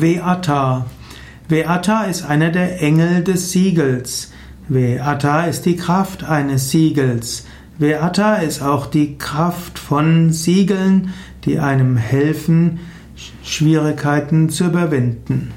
Veata. Veata ist einer der Engel des Siegels. Veata ist die Kraft eines Siegels. Veata ist auch die Kraft von Siegeln, die einem helfen, Schwierigkeiten zu überwinden.